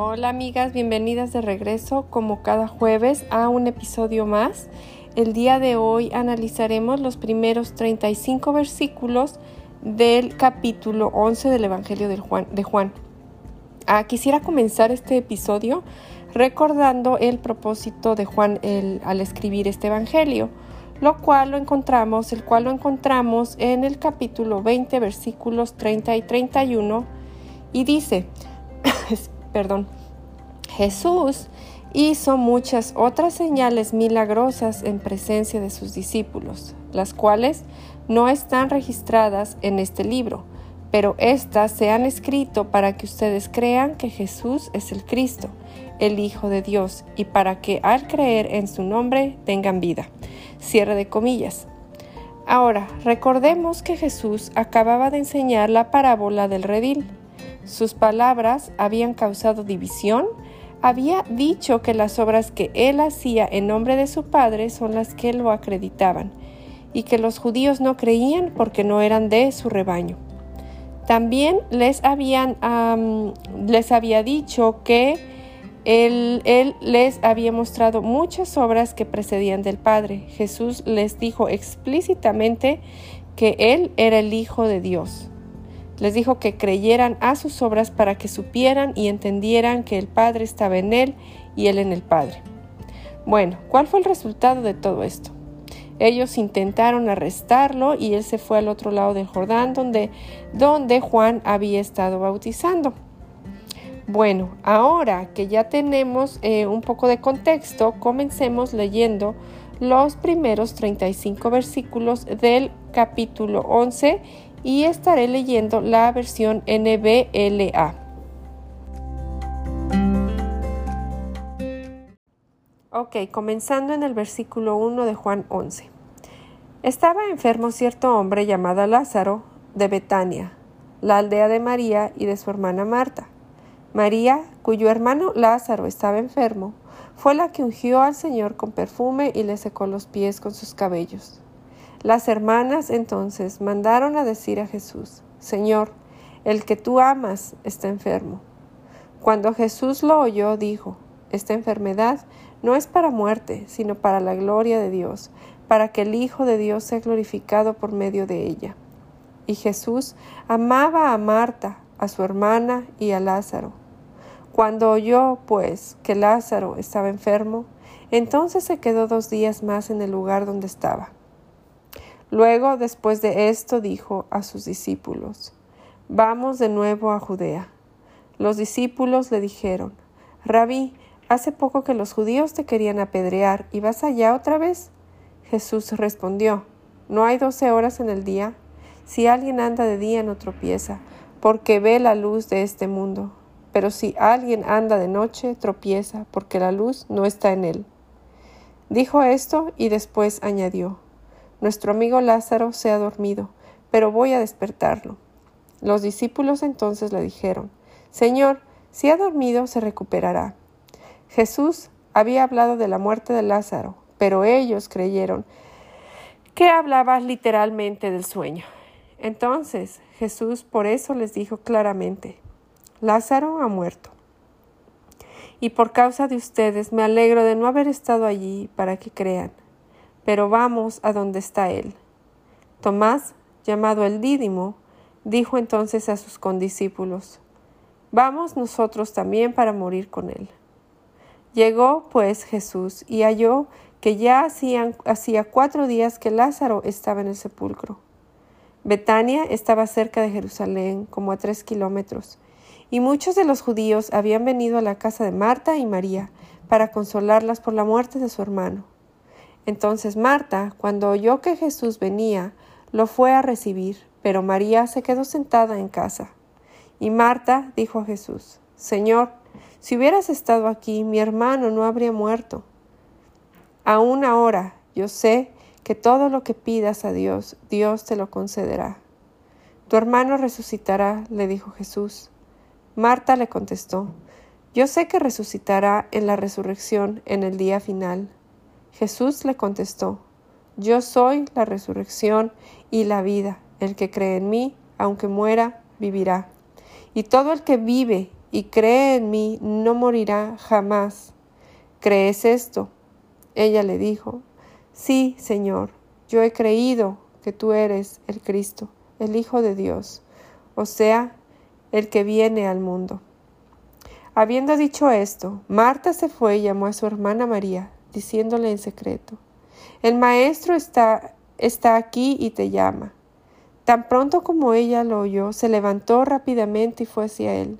Hola amigas, bienvenidas de regreso como cada jueves a un episodio más. El día de hoy analizaremos los primeros 35 versículos del capítulo 11 del Evangelio de Juan. Ah, quisiera comenzar este episodio recordando el propósito de Juan al escribir este Evangelio, lo cual lo encontramos, el cual lo encontramos en el capítulo 20 versículos 30 y 31 y dice, perdón, Jesús hizo muchas otras señales milagrosas en presencia de sus discípulos, las cuales no están registradas en este libro, pero éstas se han escrito para que ustedes crean que Jesús es el Cristo, el Hijo de Dios, y para que al creer en su nombre tengan vida. Cierre de comillas. Ahora, recordemos que Jesús acababa de enseñar la parábola del redil. Sus palabras habían causado división, había dicho que las obras que él hacía en nombre de su Padre son las que lo acreditaban, y que los judíos no creían porque no eran de su rebaño. También les, había dicho que él, les había mostrado muchas obras que precedían del Padre. Jesús les dijo explícitamente que Él era el Hijo de Dios. Les dijo que creyeran a sus obras para que supieran y entendieran que el Padre estaba en Él y Él en el Padre. Bueno, ¿cuál fue el resultado de todo esto? Ellos intentaron arrestarlo y él se fue al otro lado del Jordán donde, donde Juan había estado bautizando. Bueno, ahora que ya tenemos eh, un poco de contexto, comencemos leyendo los primeros 35 versículos del capítulo 11 y estaré leyendo la versión NBLA. Ok, comenzando en el versículo 1 de Juan 11. Estaba enfermo cierto hombre llamado Lázaro de Betania, la aldea de María y de su hermana Marta. María, cuyo hermano Lázaro estaba enfermo, fue la que ungió al Señor con perfume y le secó los pies con sus cabellos. Las hermanas entonces mandaron a decir a Jesús, Señor, el que tú amas está enfermo. Cuando Jesús lo oyó, dijo, Esta enfermedad no es para muerte, sino para la gloria de Dios, para que el Hijo de Dios sea glorificado por medio de ella. Y Jesús amaba a Marta, a su hermana y a Lázaro. Cuando oyó, pues, que Lázaro estaba enfermo, entonces se quedó dos días más en el lugar donde estaba. Luego, después de esto, dijo a sus discípulos, Vamos de nuevo a Judea. Los discípulos le dijeron, Rabí, hace poco que los judíos te querían apedrear, ¿y vas allá otra vez? Jesús respondió, ¿no hay doce horas en el día? Si alguien anda de día no tropieza, porque ve la luz de este mundo. Pero si alguien anda de noche, tropieza, porque la luz no está en él. Dijo esto y después añadió, nuestro amigo Lázaro se ha dormido, pero voy a despertarlo. Los discípulos entonces le dijeron, Señor, si ha dormido, se recuperará. Jesús había hablado de la muerte de Lázaro, pero ellos creyeron que hablaba literalmente del sueño. Entonces Jesús por eso les dijo claramente, Lázaro ha muerto. Y por causa de ustedes me alegro de no haber estado allí para que crean pero vamos a donde está él. Tomás, llamado el Dídimo, dijo entonces a sus condiscípulos, Vamos nosotros también para morir con él. Llegó pues Jesús y halló que ya hacía cuatro días que Lázaro estaba en el sepulcro. Betania estaba cerca de Jerusalén, como a tres kilómetros, y muchos de los judíos habían venido a la casa de Marta y María para consolarlas por la muerte de su hermano. Entonces Marta, cuando oyó que Jesús venía, lo fue a recibir, pero María se quedó sentada en casa. Y Marta dijo a Jesús, Señor, si hubieras estado aquí, mi hermano no habría muerto. Aún ahora yo sé que todo lo que pidas a Dios, Dios te lo concederá. Tu hermano resucitará, le dijo Jesús. Marta le contestó, Yo sé que resucitará en la resurrección en el día final. Jesús le contestó, Yo soy la resurrección y la vida. El que cree en mí, aunque muera, vivirá. Y todo el que vive y cree en mí no morirá jamás. ¿Crees esto? Ella le dijo, Sí, Señor, yo he creído que tú eres el Cristo, el Hijo de Dios, o sea, el que viene al mundo. Habiendo dicho esto, Marta se fue y llamó a su hermana María, diciéndole en secreto, El Maestro está, está aquí y te llama. Tan pronto como ella lo oyó, se levantó rápidamente y fue hacia él,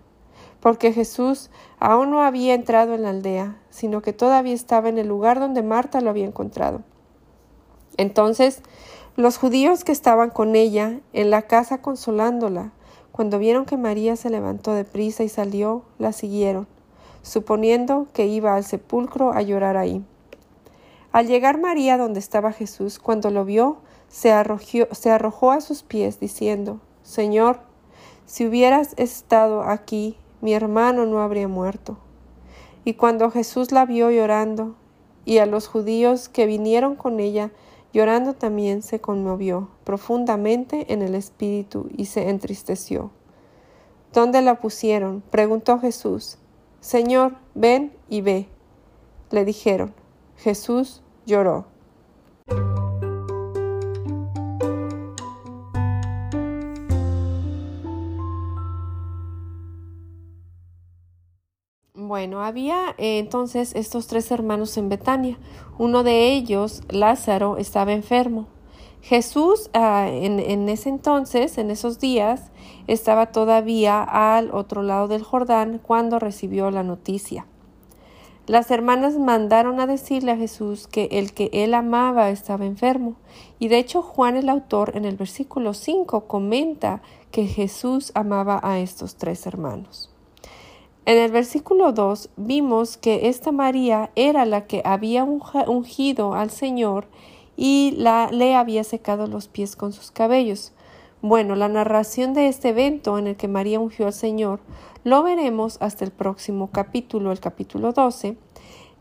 porque Jesús aún no había entrado en la aldea, sino que todavía estaba en el lugar donde Marta lo había encontrado. Entonces los judíos que estaban con ella en la casa consolándola, cuando vieron que María se levantó de prisa y salió, la siguieron, suponiendo que iba al sepulcro a llorar ahí. Al llegar María donde estaba Jesús, cuando lo vio, se, arrojó a sus pies, diciendo, Señor, si hubieras estado aquí, mi hermano no habría muerto. Y cuando Jesús la vio llorando, y a los judíos que vinieron con ella, llorando también se conmovió profundamente en el espíritu y se entristeció. ¿Dónde la pusieron? preguntó Jesús. Señor, ven y ve. Le dijeron. Jesús lloró. Bueno, había eh, entonces estos tres hermanos en Betania. Uno de ellos, Lázaro, estaba enfermo. Jesús ah, en, en, ese entonces, en esos días, estaba todavía al otro lado del Jordán cuando recibió la noticia. Las hermanas mandaron a decirle a Jesús que el que él amaba estaba enfermo. Y de hecho Juan el autor en el versículo 5 comenta que Jesús amaba a estos tres hermanos. En el versículo 2 vimos que esta María era la que había ungido al Señor y la, le había secado los pies con sus cabellos. Bueno, la narración de este evento en el que María ungió al Señor lo veremos hasta el próximo capítulo, el capítulo 12,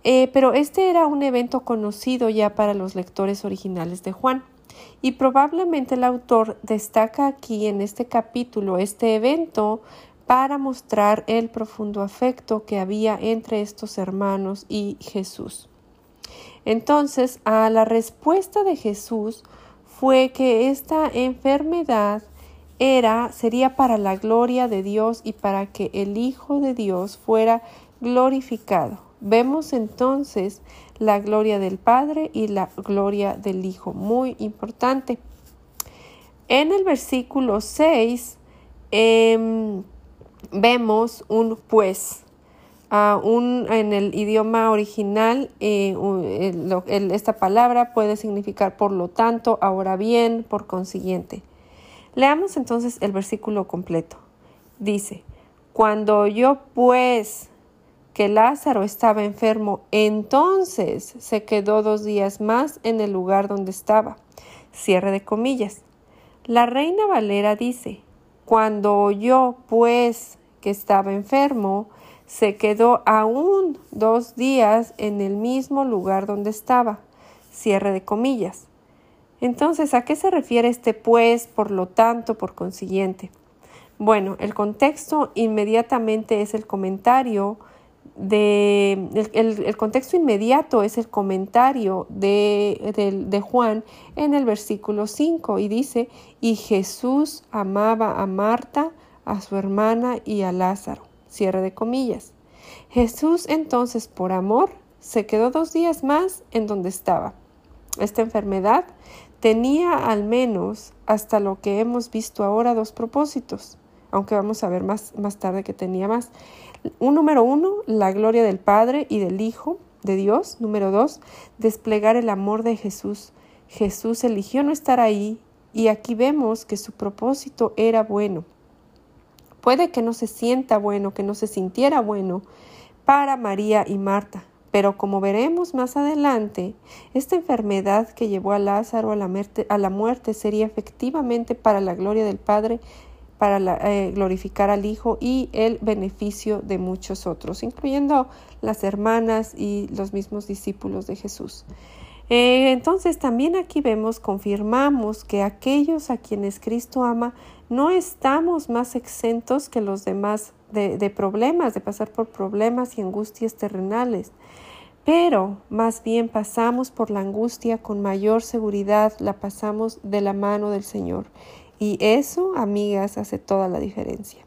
eh, pero este era un evento conocido ya para los lectores originales de Juan. Y probablemente el autor destaca aquí en este capítulo este evento para mostrar el profundo afecto que había entre estos hermanos y Jesús. Entonces, a la respuesta de Jesús fue que esta enfermedad era sería para la gloria de Dios y para que el Hijo de Dios fuera glorificado. Vemos entonces la gloria del Padre y la gloria del Hijo, muy importante. En el versículo 6 vemos un pues. Un, en el idioma original, eh, esta palabra puede significar por lo tanto, ahora bien, por consiguiente. Leamos entonces el versículo completo. Dice, cuando oyó pues que Lázaro estaba enfermo, entonces se quedó dos días más en el lugar donde estaba. Cierre de comillas. La reina Valera dice, cuando oyó, pues, que estaba enfermo, se quedó aún dos días en el mismo lugar donde estaba. Cierre de comillas. Entonces, ¿a qué se refiere este pues, por lo tanto, por consiguiente? Bueno, el contexto inmediatamente es el comentario de el, contexto inmediato es el comentario de, de, Juan en el versículo 5 y dice, y Jesús amaba a Marta, a su hermana y a Lázaro. Cierre de comillas. Jesús entonces, por amor, se quedó dos días más en donde estaba. Esta enfermedad tenía al menos, hasta lo que hemos visto ahora, dos propósitos, aunque vamos a ver más, más tarde que tenía más. Un número uno, la gloria del Padre y del Hijo de Dios. Número dos, desplegar el amor de Jesús. Jesús eligió no estar ahí y aquí vemos que su propósito era bueno. Puede que no se sienta bueno, que no se sintiera bueno para María y Marta, pero como veremos más adelante, esta enfermedad que llevó a Lázaro a la, muerte, sería efectivamente para la gloria del Padre para eh, glorificar al Hijo y el beneficio de muchos otros, incluyendo las hermanas y los mismos discípulos de Jesús. Eh, entonces también aquí vemos, confirmamos que aquellos a quienes Cristo ama no estamos más exentos que los demás de, problemas, de pasar por problemas y angustias terrenales, pero más bien pasamos por la angustia con mayor seguridad, la pasamos de la mano del Señor. Y eso, amigas, hace toda la diferencia.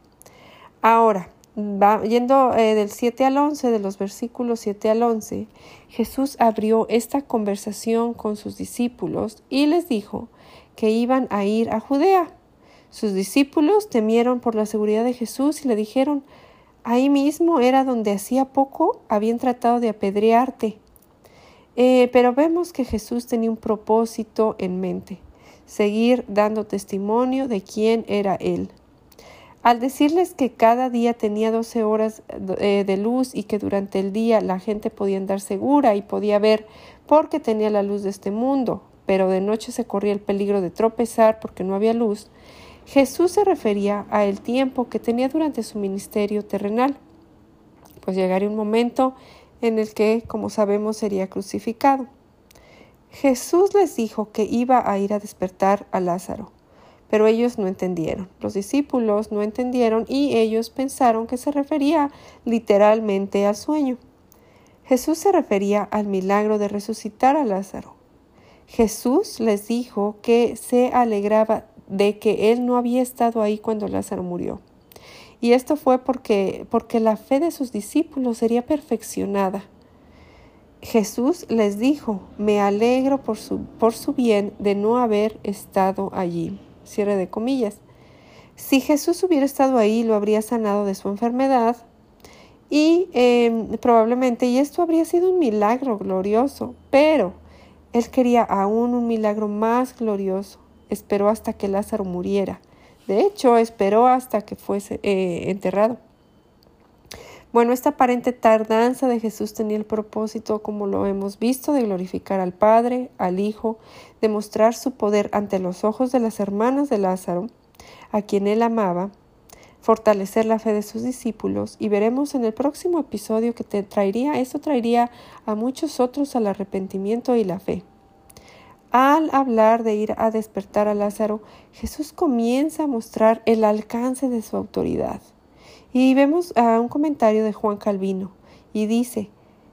Ahora, yendo eh, del 7 al 11, de los versículos 7 al 11, Jesús abrió esta conversación con sus discípulos y les dijo que iban a ir a Judea. Sus discípulos temieron por la seguridad de Jesús y le dijeron, ahí mismo era donde hacía poco habían tratado de apedrearte. Eh, pero vemos que Jesús tenía un propósito en mente, seguir dando testimonio de quién era Él. Al decirles que cada día tenía doce horas eh, de luz y que durante el día la gente podía andar segura y podía ver porque tenía la luz de este mundo, pero de noche se corría el peligro de tropezar porque no había luz, Jesús se refería a el tiempo que tenía durante su ministerio terrenal, pues llegaría un momento en el que, como sabemos, sería crucificado. Jesús les dijo que iba a ir a despertar a Lázaro pero ellos no entendieron. Los discípulos no entendieron y ellos pensaron que se refería literalmente al sueño. Jesús se refería al milagro de resucitar a Lázaro. Jesús les dijo que se alegraba de que él no había estado ahí cuando Lázaro murió. Y esto fue porque, porque la fe de sus discípulos sería perfeccionada. Jesús les dijo, me alegro por su, por su bien de no haber estado allí cierre de comillas. Si Jesús hubiera estado ahí, lo habría sanado de su enfermedad y em, probablemente, y esto habría sido un milagro glorioso, pero él quería aún un milagro más glorioso. Esperó hasta que Lázaro muriera. De hecho, esperó hasta que fuese eh, enterrado. Bueno, esta aparente tardanza de Jesús tenía el propósito, como lo hemos visto, de glorificar al Padre, al Hijo, de mostrar su poder ante los ojos de las hermanas de Lázaro, a quien él amaba, fortalecer la fe de sus discípulos y veremos en el próximo episodio que te traería, eso traería a muchos otros al arrepentimiento y la fe. Al hablar de ir a despertar a Lázaro, Jesús comienza a mostrar el alcance de su autoridad. Y vemos a un comentario de Juan Calvino y dice,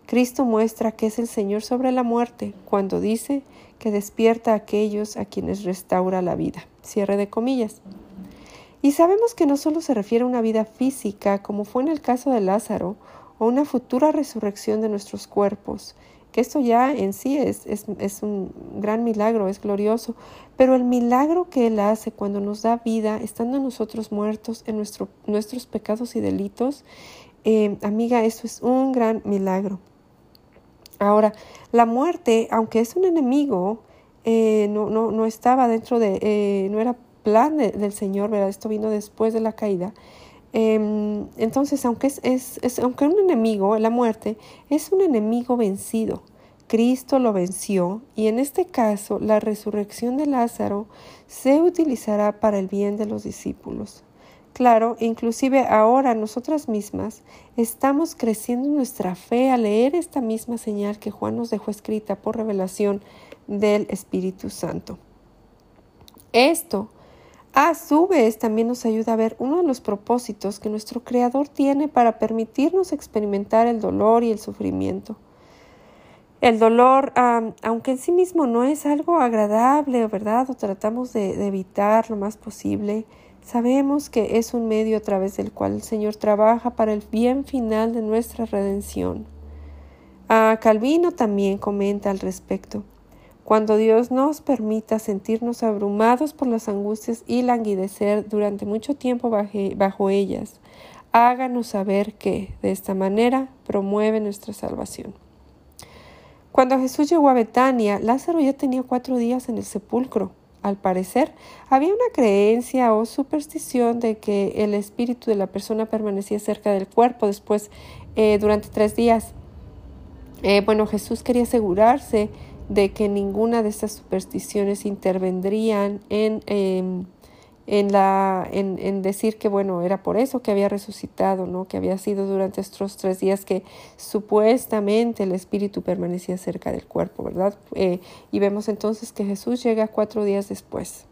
Cristo muestra que es el Señor sobre la muerte cuando dice que despierta a aquellos a quienes restaura la vida. Cierre de comillas. Y sabemos que no solo se refiere a una vida física, como fue en el caso de Lázaro, o una futura resurrección de nuestros cuerpos, que esto ya en sí es, es, un gran milagro, es glorioso, pero el milagro que Él hace cuando nos da vida, estando nosotros muertos en nuestro, nuestros pecados y delitos, eh, amiga, eso es un gran milagro. Ahora, la muerte, aunque es un enemigo, eh, no, no, no, estaba dentro de, eh, no era plan del Señor, ¿verdad? Esto vino después de la caída. Em, entonces, aunque es, es, aunque un enemigo, la muerte, es un enemigo vencido. Cristo lo venció y en este caso la resurrección de Lázaro se utilizará para el bien de los discípulos. Claro, inclusive ahora nosotras mismas estamos creciendo nuestra fe al leer esta misma señal que Juan nos dejó escrita por revelación del Espíritu Santo. Esto a su vez, también nos ayuda a ver uno de los propósitos que nuestro Creador tiene para permitirnos experimentar el dolor y el sufrimiento. El dolor, aunque en sí mismo no es algo agradable, ¿verdad? O tratamos de, evitar lo más posible, sabemos que es un medio a través del cual el Señor trabaja para el bien final de nuestra redención. A Calvino también comenta al respecto. Cuando Dios nos permita sentirnos abrumados por las angustias y languidecer durante mucho tiempo bajo ellas, háganos saber que, de esta manera, promueve nuestra salvación. Cuando Jesús llegó a Betania, Lázaro ya tenía cuatro días en el sepulcro. Al parecer, había una creencia o superstición de que el espíritu de la persona permanecía cerca del cuerpo después eh, durante tres días. Eh, bueno, Jesús quería asegurarse de que ninguna de estas supersticiones intervendrían en, em, en, la, en, en, decir que, bueno, era por eso que había resucitado, ¿no? que había sido durante estos tres días que supuestamente el espíritu permanecía cerca del cuerpo, ¿verdad? Eh, y vemos entonces que Jesús llega cuatro días después.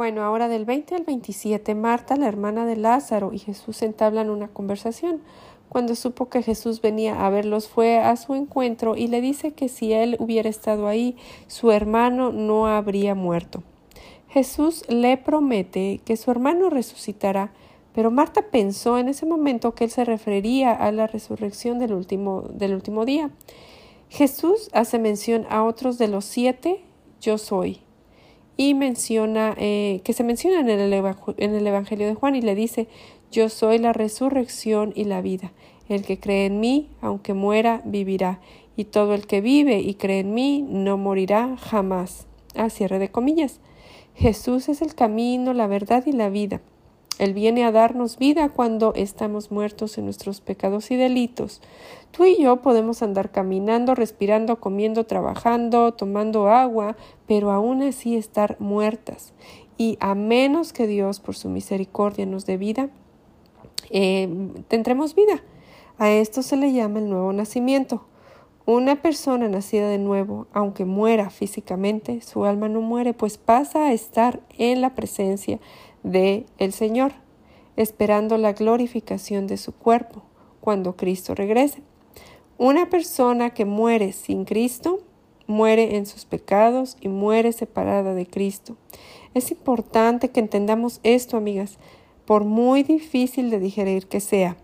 Bueno, ahora del 20 al 27, Marta, la hermana de Lázaro, y Jesús entablan una conversación. Cuando supo que Jesús venía a verlos, fue a su encuentro y le dice que si él hubiera estado ahí, su hermano no habría muerto. Jesús le promete que su hermano resucitará, pero Marta pensó en ese momento que él se referiría a la resurrección del último, del último día. Jesús hace mención a otros de los siete yo soy y menciona eh, que se menciona en el, en el Evangelio de Juan y le dice yo soy la resurrección y la vida. El que cree en mí, aunque muera, vivirá, y todo el que vive y cree en mí no morirá jamás. A cierre de comillas. Jesús es el camino, la verdad y la vida. Él viene a darnos vida cuando estamos muertos en nuestros pecados y delitos. Tú y yo podemos andar caminando, respirando, comiendo, trabajando, tomando agua, pero aún así estar muertas. Y a menos que Dios, por su misericordia, nos dé vida, eh, tendremos vida. A esto se le llama el nuevo nacimiento. Una persona nacida de nuevo, aunque muera físicamente, su alma no muere, pues pasa a estar en la presencia de el Señor, esperando la glorificación de su cuerpo cuando Cristo regrese. Una persona que muere sin Cristo muere en sus pecados y muere separada de Cristo. Es importante que entendamos esto, amigas, por muy difícil de digerir que sea.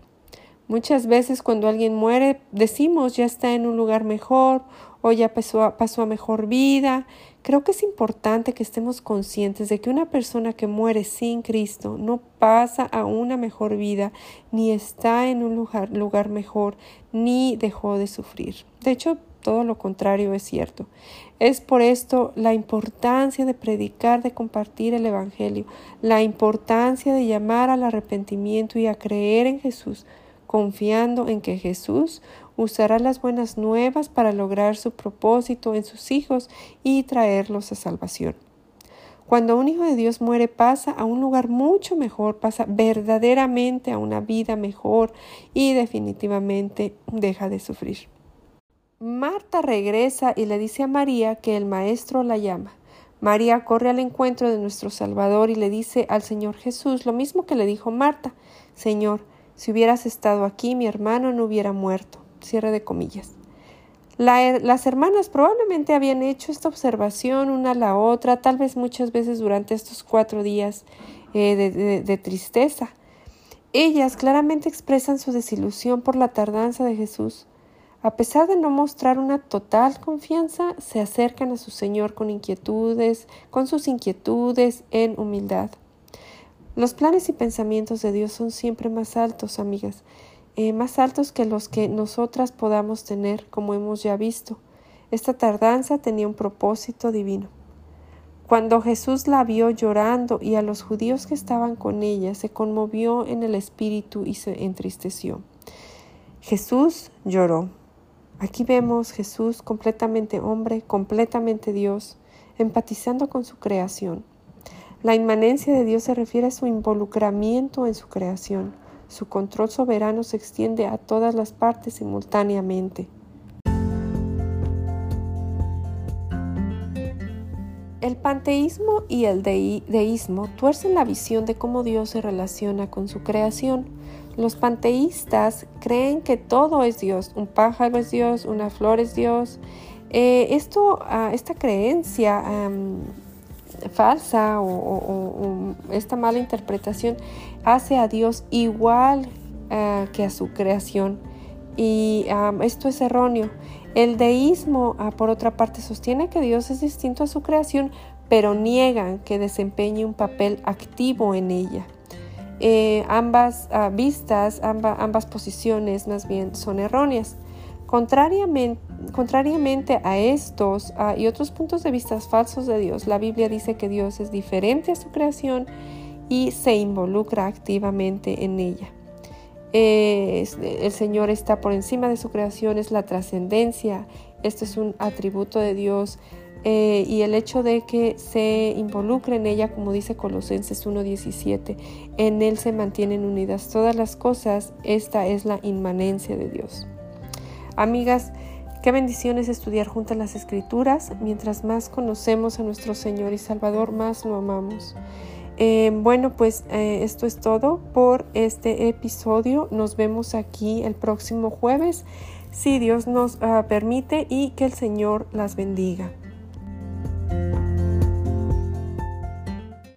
Muchas veces cuando alguien muere decimos ya está en un lugar mejor o ya pasó a, pasó a mejor vida. Creo que es importante que estemos conscientes de que una persona que muere sin Cristo no pasa a una mejor vida, ni está en un lugar, mejor, ni dejó de sufrir. De hecho, todo lo contrario es cierto. Es por esto la importancia de predicar, de compartir el Evangelio, la importancia de llamar al arrepentimiento y a creer en Jesús confiando en que Jesús usará las buenas nuevas para lograr su propósito en sus hijos y traerlos a salvación. Cuando un hijo de Dios muere pasa a un lugar mucho mejor, pasa verdaderamente a una vida mejor y definitivamente deja de sufrir. Marta regresa y le dice a María que el Maestro la llama. María corre al encuentro de nuestro Salvador y le dice al Señor Jesús lo mismo que le dijo Marta, Señor, si hubieras estado aquí, mi hermano no hubiera muerto. Cierre de comillas. las hermanas probablemente habían hecho esta observación una a la otra, tal vez muchas veces durante estos cuatro días eh, de, de tristeza. Ellas claramente expresan su desilusión por la tardanza de Jesús. A pesar de no mostrar una total confianza, se acercan a su Señor con inquietudes, con sus inquietudes en humildad. Los planes y pensamientos de Dios son siempre más altos, amigas, eh, más altos que los que nosotras podamos tener, como hemos ya visto. Esta tardanza tenía un propósito divino. Cuando Jesús la vio llorando y a los judíos que estaban con ella, se conmovió en el espíritu y se entristeció. Jesús lloró. Aquí vemos Jesús completamente hombre, completamente Dios, empatizando con su creación. La inmanencia de Dios se refiere a su involucramiento en su creación. Su control soberano se extiende a todas las partes simultáneamente. El panteísmo y el deísmo tuercen la visión de cómo Dios se relaciona con su creación. Los panteístas creen que todo es Dios, un pájaro es Dios, una flor es Dios. Eh, esto, ah, esta creencia falsa o, esta mala interpretación hace a Dios igual eh, que a su creación y esto es erróneo. El deísmo, ah, por otra parte, sostiene que Dios es distinto a su creación, pero niegan que desempeñe un papel activo en ella. Eh, ambas ah, vistas, ambas posiciones más bien son erróneas. Contrariamente, a estos y otros puntos de vista falsos de Dios, la Biblia dice que Dios es diferente a su creación y se involucra activamente en ella. el Señor está por encima de su creación, es la trascendencia, esto es un atributo de Dios eh, y el hecho de que se involucre en ella, como dice Colosenses 1.17, en Él se mantienen unidas todas las cosas, esta es la inmanencia de Dios. Amigas, Qué bendiciones estudiar juntas las escrituras. Mientras más conocemos a nuestro Señor y Salvador, más lo amamos. Eh, bueno, pues eh, esto es todo por este episodio. Nos vemos aquí el próximo jueves, si Dios nos ah, permite y que el Señor las bendiga.